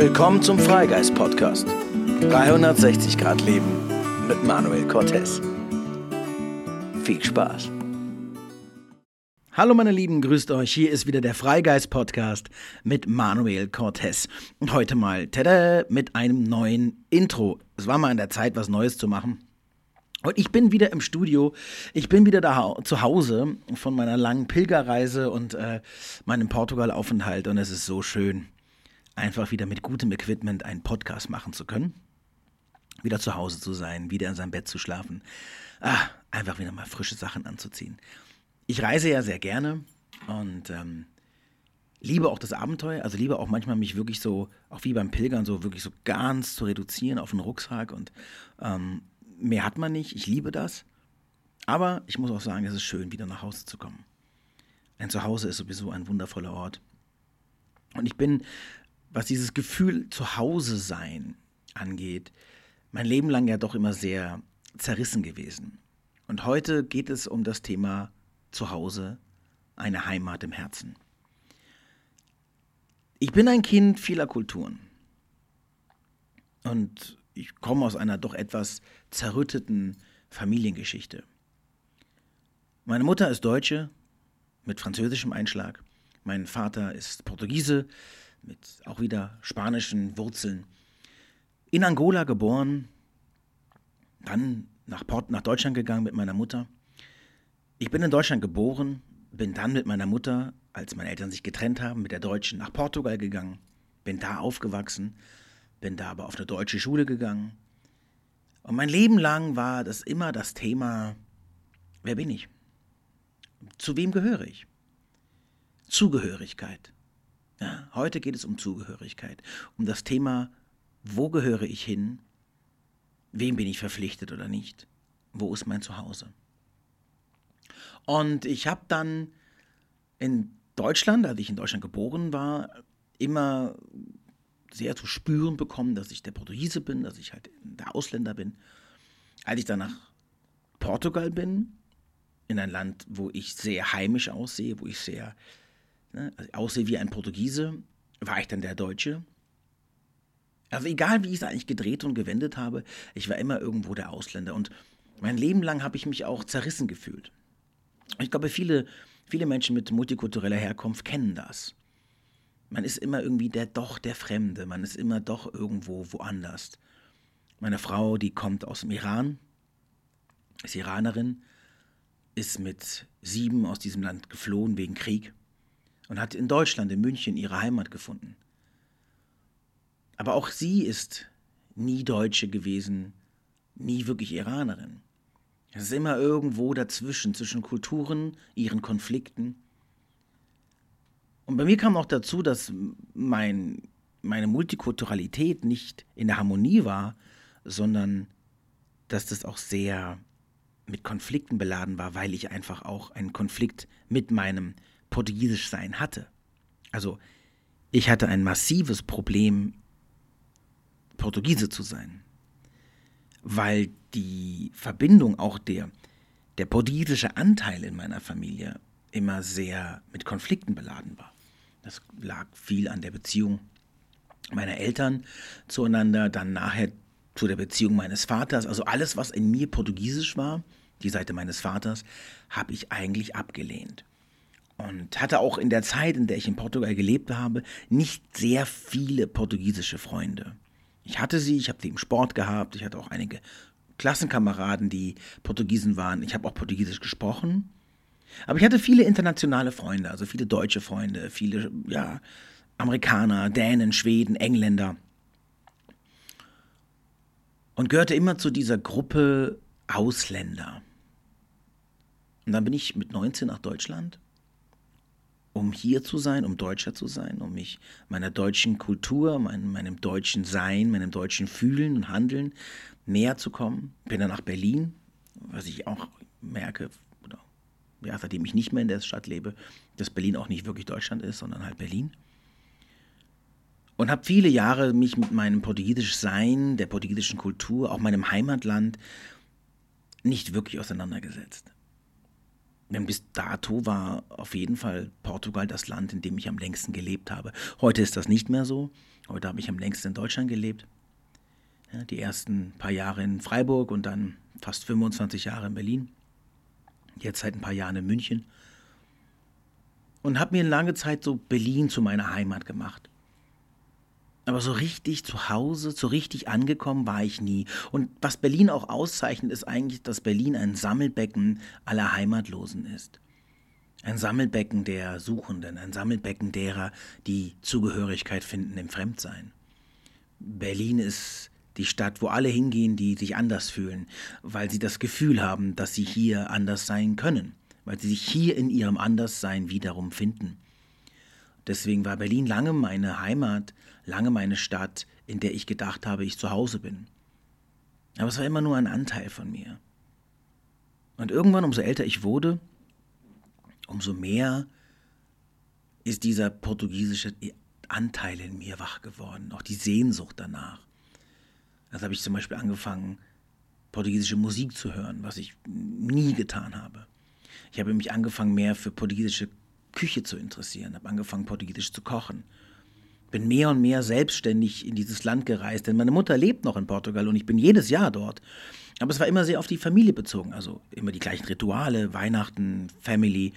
Willkommen zum Freigeist Podcast. 360 Grad Leben mit Manuel Cortez. Viel Spaß. Hallo meine Lieben, grüßt euch. Hier ist wieder der Freigeist Podcast mit Manuel Cortez. Und heute mal tada, mit einem neuen Intro. Es war mal an der Zeit, was Neues zu machen. Und ich bin wieder im Studio. Ich bin wieder da zu Hause von meiner langen Pilgerreise und äh, meinem Portugal-Aufenthalt. Und es ist so schön, einfach wieder mit gutem Equipment einen Podcast machen zu können. Wieder zu Hause zu sein, wieder in seinem Bett zu schlafen. Ah, einfach wieder mal frische Sachen anzuziehen. Ich reise ja sehr gerne und ähm, liebe auch das Abenteuer, also liebe auch manchmal mich wirklich so, auch wie beim Pilgern, so wirklich so ganz zu reduzieren auf einen Rucksack und ähm, mehr hat man nicht. Ich liebe das. Aber ich muss auch sagen, es ist schön, wieder nach Hause zu kommen. Ein Zuhause ist sowieso ein wundervoller Ort. Und ich bin, was dieses Gefühl Zuhause sein angeht, mein Leben lang ja doch immer sehr zerrissen gewesen. Und heute geht es um das Thema Zuhause, eine Heimat im Herzen. Ich bin ein Kind vieler Kulturen. Und ich komme aus einer doch etwas zerrütteten Familiengeschichte. Meine Mutter ist Deutsche mit französischem Einschlag. Mein Vater ist Portugiese mit auch wieder spanischen Wurzeln. In Angola geboren, dann nach, Port nach Deutschland gegangen mit meiner Mutter. Ich bin in Deutschland geboren, bin dann mit meiner Mutter, als meine Eltern sich getrennt haben, mit der Deutschen nach Portugal gegangen, bin da aufgewachsen, bin da aber auf eine deutsche Schule gegangen. Und mein Leben lang war das immer das Thema, wer bin ich? Zu wem gehöre ich? Zugehörigkeit. Ja, heute geht es um Zugehörigkeit, um das Thema, wo gehöre ich hin? Wem bin ich verpflichtet oder nicht? Wo ist mein Zuhause? Und ich habe dann in Deutschland, als ich in Deutschland geboren war, immer sehr zu spüren bekommen, dass ich der Portugiese bin, dass ich halt der Ausländer bin. Als ich dann nach Portugal bin, in ein Land, wo ich sehr heimisch aussehe, wo ich sehr ne, also aussehe wie ein Portugiese, war ich dann der Deutsche. Also egal, wie ich es eigentlich gedreht und gewendet habe, ich war immer irgendwo der Ausländer. Und mein Leben lang habe ich mich auch zerrissen gefühlt. Ich glaube, viele, viele Menschen mit multikultureller Herkunft kennen das man ist immer irgendwie der doch der Fremde, man ist immer doch irgendwo woanders. Meine Frau, die kommt aus dem Iran, ist Iranerin, ist mit sieben aus diesem Land geflohen wegen Krieg und hat in Deutschland, in München, ihre Heimat gefunden. Aber auch sie ist nie Deutsche gewesen, nie wirklich Iranerin. Es ist immer irgendwo dazwischen, zwischen Kulturen, ihren Konflikten. Und bei mir kam auch dazu, dass mein, meine Multikulturalität nicht in der Harmonie war, sondern dass das auch sehr mit Konflikten beladen war, weil ich einfach auch einen Konflikt mit meinem Portugiesischsein hatte. Also ich hatte ein massives Problem, Portugiese zu sein, weil die Verbindung auch der, der portugiesische Anteil in meiner Familie immer sehr mit Konflikten beladen war. Das lag viel an der Beziehung meiner Eltern zueinander, dann nachher zu der Beziehung meines Vaters. Also alles, was in mir portugiesisch war, die Seite meines Vaters, habe ich eigentlich abgelehnt. Und hatte auch in der Zeit, in der ich in Portugal gelebt habe, nicht sehr viele portugiesische Freunde. Ich hatte sie, ich habe sie im Sport gehabt, ich hatte auch einige Klassenkameraden, die Portugiesen waren. Ich habe auch Portugiesisch gesprochen, aber ich hatte viele internationale Freunde, also viele deutsche Freunde, viele ja, Amerikaner, Dänen, Schweden, Engländer. Und gehörte immer zu dieser Gruppe Ausländer. Und dann bin ich mit 19 nach Deutschland, um hier zu sein, um Deutscher zu sein, um mich meiner deutschen Kultur, meinem, meinem deutschen Sein, meinem deutschen Fühlen und Handeln näher zu kommen. Bin dann nach Berlin, was ich auch merke, ja, seitdem ich nicht mehr in der Stadt lebe, dass Berlin auch nicht wirklich Deutschland ist, sondern halt Berlin. Und habe viele Jahre mich mit meinem portugiesischen Sein, der portugiesischen Kultur, auch meinem Heimatland nicht wirklich auseinandergesetzt. Denn bis dato war auf jeden Fall Portugal das Land, in dem ich am längsten gelebt habe. Heute ist das nicht mehr so. Heute habe ich am längsten in Deutschland gelebt. Ja, die ersten paar Jahre in Freiburg und dann fast 25 Jahre in Berlin. Jetzt seit ein paar Jahren in München. Und habe mir lange Zeit so Berlin zu meiner Heimat gemacht. Aber so richtig zu Hause, so richtig angekommen war ich nie. Und was Berlin auch auszeichnet, ist eigentlich, dass Berlin ein Sammelbecken aller Heimatlosen ist. Ein Sammelbecken der Suchenden, ein Sammelbecken derer, die Zugehörigkeit finden im Fremdsein. Berlin ist die Stadt, wo alle hingehen, die sich anders fühlen, weil sie das Gefühl haben, dass sie hier anders sein können, weil sie sich hier in ihrem Anderssein wiederum finden. Deswegen war Berlin lange meine Heimat, lange meine Stadt, in der ich gedacht habe, ich zu Hause bin. Aber es war immer nur ein Anteil von mir. Und irgendwann, umso älter ich wurde, umso mehr ist dieser portugiesische Anteil in mir wach geworden, auch die Sehnsucht danach. Also habe ich zum Beispiel angefangen, portugiesische Musik zu hören, was ich nie getan habe. Ich habe mich angefangen, mehr für portugiesische Küche zu interessieren, habe angefangen, portugiesisch zu kochen. Bin mehr und mehr selbstständig in dieses Land gereist, denn meine Mutter lebt noch in Portugal und ich bin jedes Jahr dort. Aber es war immer sehr auf die Familie bezogen, also immer die gleichen Rituale, Weihnachten, Family,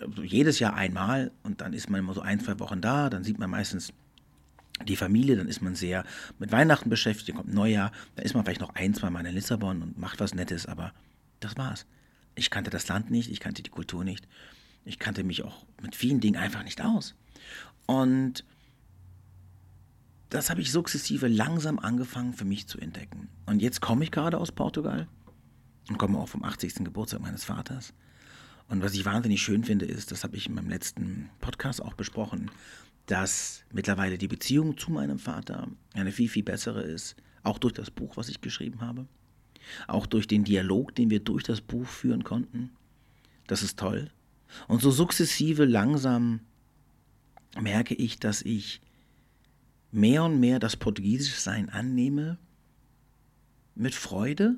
also jedes Jahr einmal und dann ist man immer so ein, zwei Wochen da, dann sieht man meistens die Familie, dann ist man sehr mit Weihnachten beschäftigt, dann kommt Neujahr, dann ist man vielleicht noch ein, zwei Mal in Lissabon und macht was Nettes, aber das war's. Ich kannte das Land nicht, ich kannte die Kultur nicht. Ich kannte mich auch mit vielen Dingen einfach nicht aus. Und das habe ich sukzessive langsam angefangen für mich zu entdecken. Und jetzt komme ich gerade aus Portugal und komme auch vom 80. Geburtstag meines Vaters. Und was ich wahnsinnig schön finde, ist, das habe ich in meinem letzten Podcast auch besprochen, dass mittlerweile die Beziehung zu meinem Vater eine viel, viel bessere ist, auch durch das Buch, was ich geschrieben habe, auch durch den Dialog, den wir durch das Buch führen konnten. Das ist toll. Und so sukzessive, langsam merke ich, dass ich mehr und mehr das portugiesische Sein annehme, mit Freude.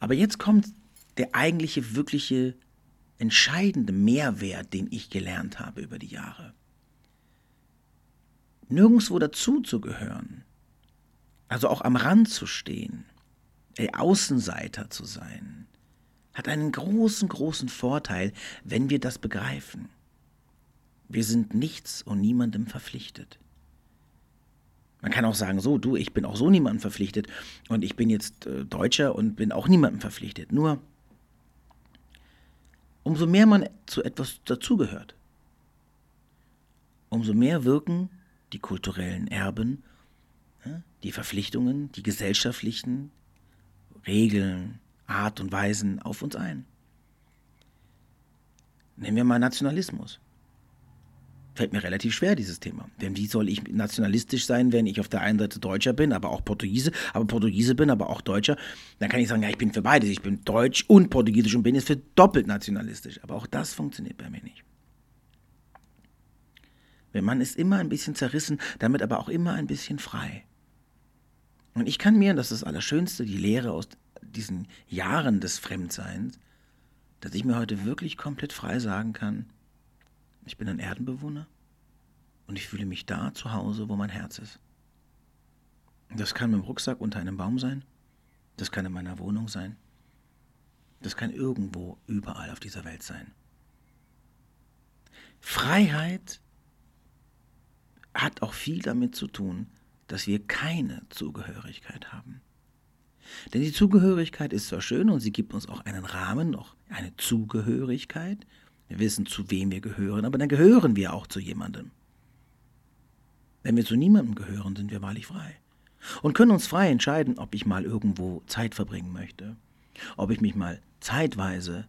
Aber jetzt kommt der eigentliche, wirkliche, entscheidende Mehrwert, den ich gelernt habe über die Jahre. Nirgendwo dazu zu gehören, also auch am Rand zu stehen, Außenseiter zu sein, hat einen großen, großen Vorteil, wenn wir das begreifen. Wir sind nichts und niemandem verpflichtet. Man kann auch sagen, so, du, ich bin auch so niemandem verpflichtet und ich bin jetzt äh, Deutscher und bin auch niemandem verpflichtet. Nur, umso mehr man zu etwas dazugehört, umso mehr wirken die kulturellen Erben, die Verpflichtungen, die gesellschaftlichen Regeln, Art und Weisen auf uns ein. Nehmen wir mal Nationalismus. Fällt mir relativ schwer, dieses Thema. Denn wie soll ich nationalistisch sein, wenn ich auf der einen Seite Deutscher bin, aber auch Portugiese, aber Portugiese bin, aber auch Deutscher? Dann kann ich sagen, ja, ich bin für beides. Ich bin deutsch und portugiesisch und bin jetzt für doppelt nationalistisch. Aber auch das funktioniert bei mir nicht. Der Mann ist immer ein bisschen zerrissen, damit aber auch immer ein bisschen frei. Und ich kann mir, das ist das Allerschönste, die Lehre aus diesen Jahren des Fremdseins, dass ich mir heute wirklich komplett frei sagen kann, ich bin ein Erdenbewohner und ich fühle mich da zu Hause, wo mein Herz ist. Das kann mit dem Rucksack unter einem Baum sein, das kann in meiner Wohnung sein, das kann irgendwo, überall auf dieser Welt sein. Freiheit hat auch viel damit zu tun, dass wir keine Zugehörigkeit haben. Denn die Zugehörigkeit ist zwar schön und sie gibt uns auch einen Rahmen, noch eine Zugehörigkeit. Wir wissen, zu wem wir gehören, aber dann gehören wir auch zu jemandem. Wenn wir zu niemandem gehören, sind wir wahrlich frei. Und können uns frei entscheiden, ob ich mal irgendwo Zeit verbringen möchte, ob ich mich mal zeitweise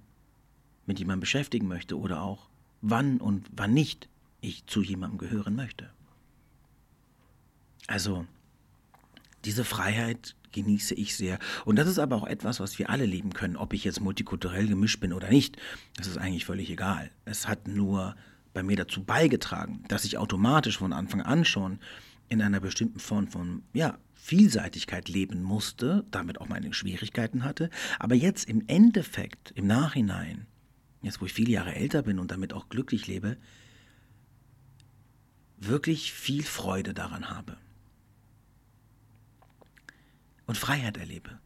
mit jemandem beschäftigen möchte oder auch wann und wann nicht ich zu jemandem gehören möchte. Also, diese Freiheit genieße ich sehr. Und das ist aber auch etwas, was wir alle leben können, ob ich jetzt multikulturell gemischt bin oder nicht. Das ist eigentlich völlig egal. Es hat nur bei mir dazu beigetragen, dass ich automatisch von Anfang an schon in einer bestimmten Form von, ja, Vielseitigkeit leben musste, damit auch meine Schwierigkeiten hatte, aber jetzt im Endeffekt, im Nachhinein, jetzt wo ich viele Jahre älter bin und damit auch glücklich lebe, wirklich viel Freude daran habe. Und Freiheit erlebe.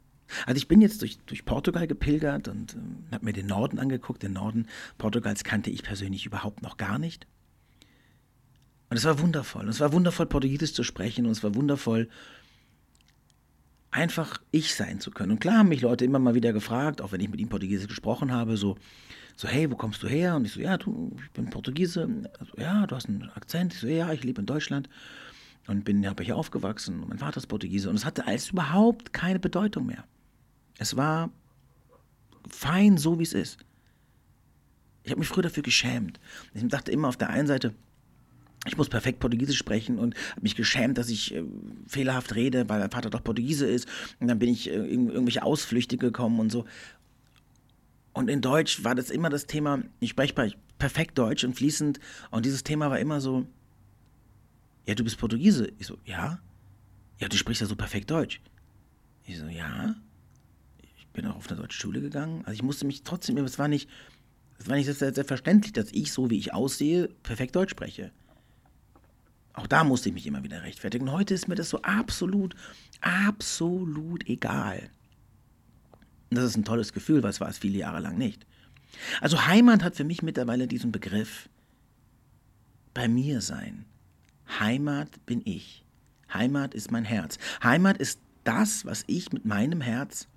Also ich bin jetzt durch, durch Portugal gepilgert und ähm, habe mir den Norden angeguckt. Den Norden Portugals kannte ich persönlich überhaupt noch gar nicht. Und es war wundervoll. Und es war wundervoll, Portugiesisch zu sprechen. Und es war wundervoll, einfach ich sein zu können. Und klar haben mich Leute immer mal wieder gefragt, auch wenn ich mit ihnen Portugiesisch gesprochen habe, so, so hey, wo kommst du her? Und ich so, ja, du, ich bin Portugiese. Also, ja, du hast einen Akzent. Ich so, ja, ich lebe in Deutschland und bin habe hier aufgewachsen. Und mein Vater ist Portugiese. Und es hatte alles überhaupt keine Bedeutung mehr. Es war fein, so wie es ist. Ich habe mich früher dafür geschämt. Ich dachte immer auf der einen Seite, ich muss perfekt Portugiesisch sprechen und habe mich geschämt, dass ich äh, fehlerhaft rede, weil mein Vater doch Portugiese ist. Und dann bin ich äh, in irgendwelche Ausflüchte gekommen und so. Und in Deutsch war das immer das Thema, ich spreche perfekt Deutsch und fließend. Und dieses Thema war immer so, ja, du bist Portugiese. Ich so, ja. Ja, du sprichst ja so perfekt Deutsch. Ich so, ja. Ich bin auch auf eine deutsche Schule gegangen. Also ich musste mich trotzdem, es war nicht, es war nicht selbstverständlich, dass ich, so wie ich aussehe, perfekt Deutsch spreche. Auch da musste ich mich immer wieder rechtfertigen. Und heute ist mir das so absolut, absolut egal. Und das ist ein tolles Gefühl, weil es war es viele Jahre lang nicht. Also Heimat hat für mich mittlerweile diesen Begriff bei mir sein. Heimat bin ich. Heimat ist mein Herz. Heimat ist das, was ich mit meinem Herz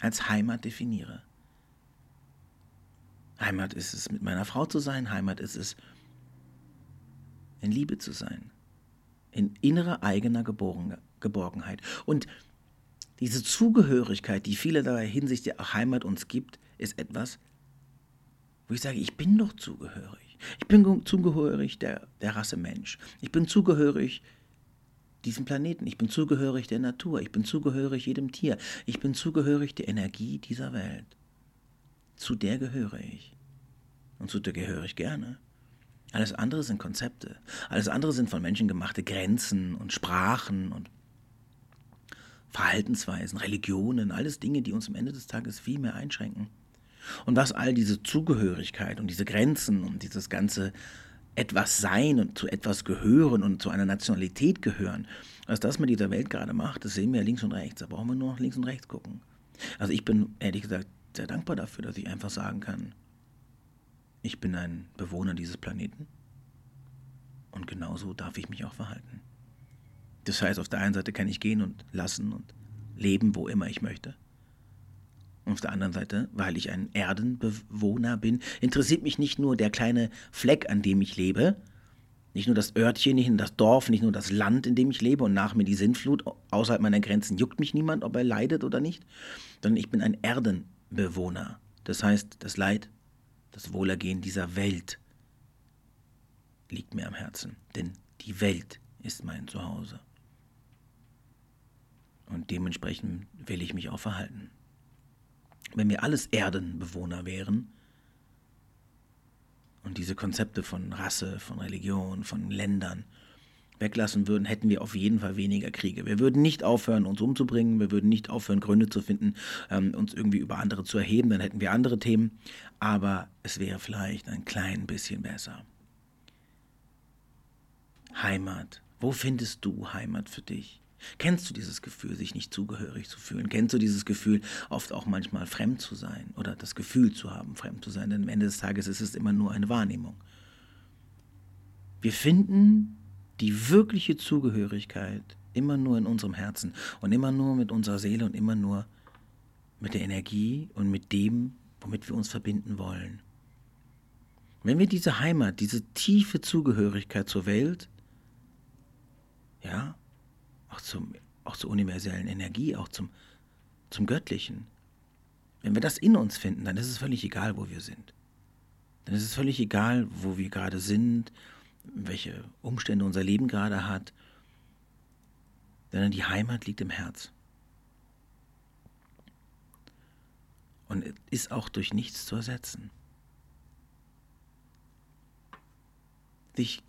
als Heimat definiere. Heimat ist es, mit meiner Frau zu sein. Heimat ist es, in Liebe zu sein, in innerer eigener Geborgenheit. Und diese Zugehörigkeit, die vielerlei Hinsicht der Heimat uns gibt, ist etwas, wo ich sage, ich bin doch zugehörig. Ich bin zugehörig der, der Rasse Mensch. Ich bin zugehörig diesem Planeten. Ich bin zugehörig der Natur. Ich bin zugehörig jedem Tier. Ich bin zugehörig der Energie dieser Welt. Zu der gehöre ich. Und zu der gehöre ich gerne. Alles andere sind Konzepte. Alles andere sind von Menschen gemachte Grenzen und Sprachen und Verhaltensweisen, Religionen, alles Dinge, die uns am Ende des Tages viel mehr einschränken. Und was all diese Zugehörigkeit und diese Grenzen und dieses ganze etwas sein und zu etwas gehören und zu einer Nationalität gehören, was das mit dieser Welt gerade macht, das sehen wir links und rechts. Da brauchen wir nur noch links und rechts gucken. Also ich bin ehrlich gesagt sehr dankbar dafür, dass ich einfach sagen kann, ich bin ein Bewohner dieses Planeten und genauso darf ich mich auch verhalten. Das heißt, auf der einen Seite kann ich gehen und lassen und leben, wo immer ich möchte. Und auf der anderen Seite, weil ich ein Erdenbewohner bin, interessiert mich nicht nur der kleine Fleck, an dem ich lebe, nicht nur das Örtchen, nicht nur das Dorf, nicht nur das Land, in dem ich lebe und nach mir die Sintflut, außerhalb meiner Grenzen juckt mich niemand, ob er leidet oder nicht, sondern ich bin ein Erdenbewohner. Das heißt, das Leid das Wohlergehen dieser Welt liegt mir am Herzen, denn die Welt ist mein Zuhause. Und dementsprechend will ich mich auch verhalten. Wenn wir alles Erdenbewohner wären und diese Konzepte von Rasse, von Religion, von Ländern, weglassen würden, hätten wir auf jeden Fall weniger Kriege. Wir würden nicht aufhören, uns umzubringen, wir würden nicht aufhören, Gründe zu finden, ähm, uns irgendwie über andere zu erheben, dann hätten wir andere Themen, aber es wäre vielleicht ein klein bisschen besser. Heimat. Wo findest du Heimat für dich? Kennst du dieses Gefühl, sich nicht zugehörig zu fühlen? Kennst du dieses Gefühl, oft auch manchmal fremd zu sein oder das Gefühl zu haben, fremd zu sein? Denn am Ende des Tages ist es immer nur eine Wahrnehmung. Wir finden die wirkliche Zugehörigkeit immer nur in unserem Herzen und immer nur mit unserer Seele und immer nur mit der Energie und mit dem, womit wir uns verbinden wollen. Wenn wir diese Heimat, diese tiefe Zugehörigkeit zur Welt, ja, auch, zum, auch zur universellen Energie, auch zum, zum Göttlichen, wenn wir das in uns finden, dann ist es völlig egal, wo wir sind. Dann ist es völlig egal, wo wir gerade sind, welche Umstände unser Leben gerade hat, sondern die Heimat liegt im Herz. Und ist auch durch nichts zu ersetzen. Sich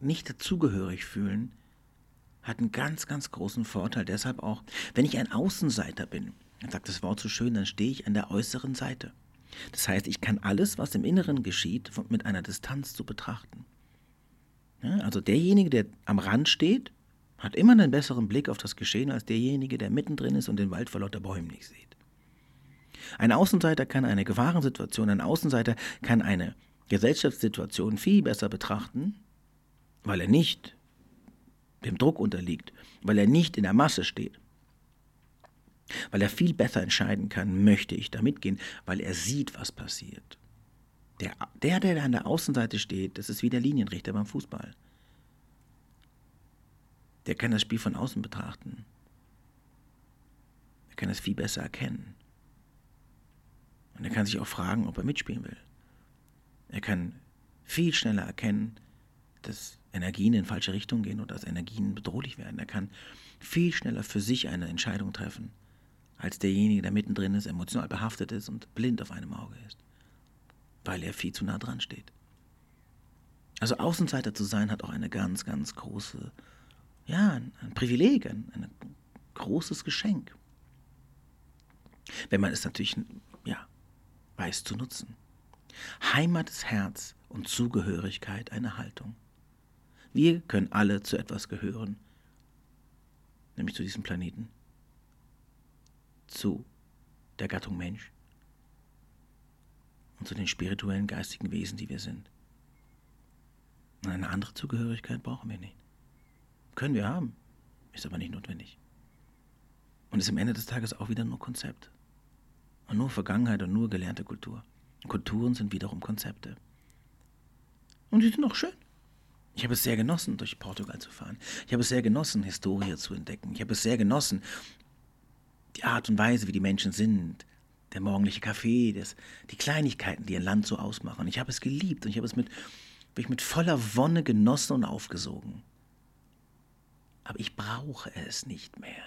nicht dazugehörig fühlen, hat einen ganz, ganz großen Vorteil. Deshalb auch, wenn ich ein Außenseiter bin, sagt das Wort so schön, dann stehe ich an der äußeren Seite. Das heißt, ich kann alles, was im Inneren geschieht, mit einer Distanz zu betrachten. Ja, also derjenige, der am Rand steht, hat immer einen besseren Blick auf das Geschehen als derjenige, der mittendrin ist und den Wald vor lauter Bäumen nicht sieht. Ein Außenseiter kann eine Gefahrensituation, ein Außenseiter kann eine Gesellschaftssituation viel besser betrachten, weil er nicht dem Druck unterliegt, weil er nicht in der Masse steht, weil er viel besser entscheiden kann, möchte ich da mitgehen, weil er sieht, was passiert. Der, der, der an der Außenseite steht, das ist wie der Linienrichter beim Fußball. Der kann das Spiel von außen betrachten. Er kann es viel besser erkennen. Und er kann sich auch fragen, ob er mitspielen will. Er kann viel schneller erkennen, dass Energien in falsche Richtung gehen oder dass Energien bedrohlich werden. Er kann viel schneller für sich eine Entscheidung treffen, als derjenige, der mittendrin ist, emotional behaftet ist und blind auf einem Auge ist, weil er viel zu nah dran steht. Also Außenseiter zu sein hat auch eine ganz, ganz große, ja, ein, ein Privileg, ein, ein großes Geschenk. Wenn man es natürlich, ja, weiß zu nutzen. Heimat ist Herz und Zugehörigkeit eine Haltung. Wir können alle zu etwas gehören, nämlich zu diesem Planeten, zu der Gattung Mensch und zu den spirituellen, geistigen Wesen, die wir sind. Und eine andere Zugehörigkeit brauchen wir nicht. Können wir haben, ist aber nicht notwendig. Und ist am Ende des Tages auch wieder nur Konzept. Und nur Vergangenheit und nur gelernte Kultur. Kulturen sind wiederum Konzepte. Und die sind auch schön. Ich habe es sehr genossen, durch Portugal zu fahren. Ich habe es sehr genossen, Historie zu entdecken. Ich habe es sehr genossen, die Art und Weise, wie die Menschen sind, der morgendliche Kaffee, das, die Kleinigkeiten, die ein Land so ausmachen. Ich habe es geliebt und ich habe es mit, ich mit voller Wonne genossen und aufgesogen. Aber ich brauche es nicht mehr.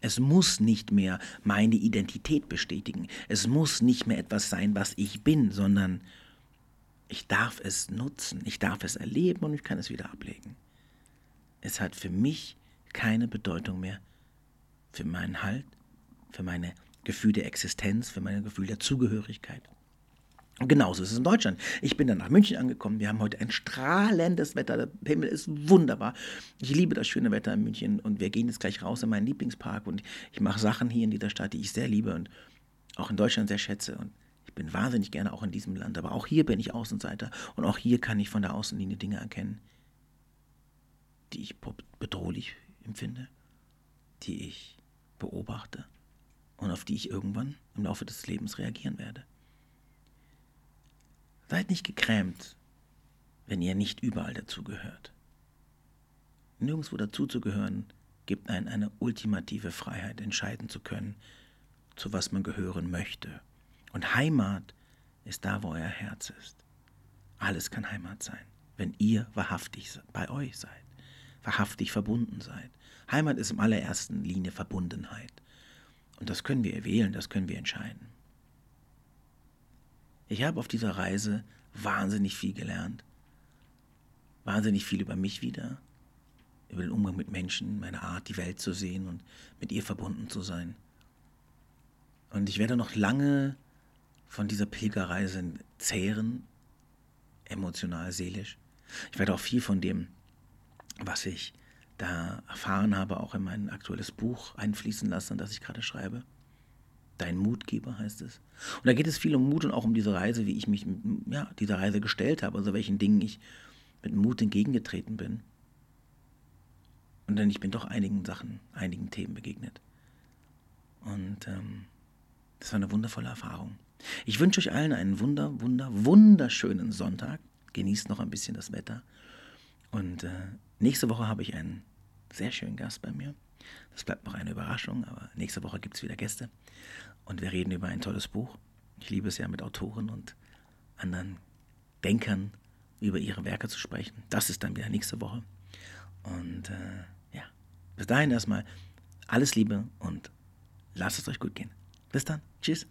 Es muss nicht mehr meine Identität bestätigen. Es muss nicht mehr etwas sein, was ich bin, sondern ich darf es nutzen, ich darf es erleben und ich kann es wieder ablegen. Es hat für mich keine Bedeutung mehr für meinen Halt, für meine Gefühl der Existenz, für mein Gefühl der Zugehörigkeit. Und genauso ist es in Deutschland. Ich bin dann nach München angekommen. Wir haben heute ein strahlendes Wetter. Der Himmel ist wunderbar. Ich liebe das schöne Wetter in München und wir gehen jetzt gleich raus in meinen Lieblingspark und ich mache Sachen hier in dieser Stadt, die ich sehr liebe und auch in Deutschland sehr schätze. Und bin wahnsinnig gerne auch in diesem Land. Aber auch hier bin ich Außenseiter und auch hier kann ich von der Außenlinie Dinge erkennen, die ich bedrohlich empfinde, die ich beobachte und auf die ich irgendwann im Laufe des Lebens reagieren werde. Seid nicht gekrämt, wenn ihr nicht überall dazugehört. Nirgendwo dazuzugehören gibt einen eine ultimative Freiheit, entscheiden zu können, zu was man gehören möchte. Und Heimat ist da, wo euer Herz ist. Alles kann Heimat sein, wenn ihr wahrhaftig bei euch seid, wahrhaftig verbunden seid. Heimat ist im allerersten Linie Verbundenheit. Und das können wir wählen, das können wir entscheiden. Ich habe auf dieser Reise wahnsinnig viel gelernt. Wahnsinnig viel über mich wieder, über den Umgang mit Menschen, meine Art, die Welt zu sehen und mit ihr verbunden zu sein. Und ich werde noch lange von dieser Pilgerreise zehren, emotional, seelisch. Ich werde auch viel von dem, was ich da erfahren habe, auch in mein aktuelles Buch einfließen lassen, das ich gerade schreibe. Dein Mutgeber heißt es. Und da geht es viel um Mut und auch um diese Reise, wie ich mich ja, dieser Reise gestellt habe, also welchen Dingen ich mit Mut entgegengetreten bin. Und dann ich bin doch einigen Sachen, einigen Themen begegnet. Und ähm, das war eine wundervolle Erfahrung. Ich wünsche euch allen einen wunder, wunder, wunderschönen Sonntag. Genießt noch ein bisschen das Wetter. Und äh, nächste Woche habe ich einen sehr schönen Gast bei mir. Das bleibt noch eine Überraschung, aber nächste Woche gibt es wieder Gäste. Und wir reden über ein tolles Buch. Ich liebe es ja, mit Autoren und anderen Denkern über ihre Werke zu sprechen. Das ist dann wieder nächste Woche. Und äh, ja, bis dahin erstmal alles Liebe und lasst es euch gut gehen. Bis dann. Tschüss.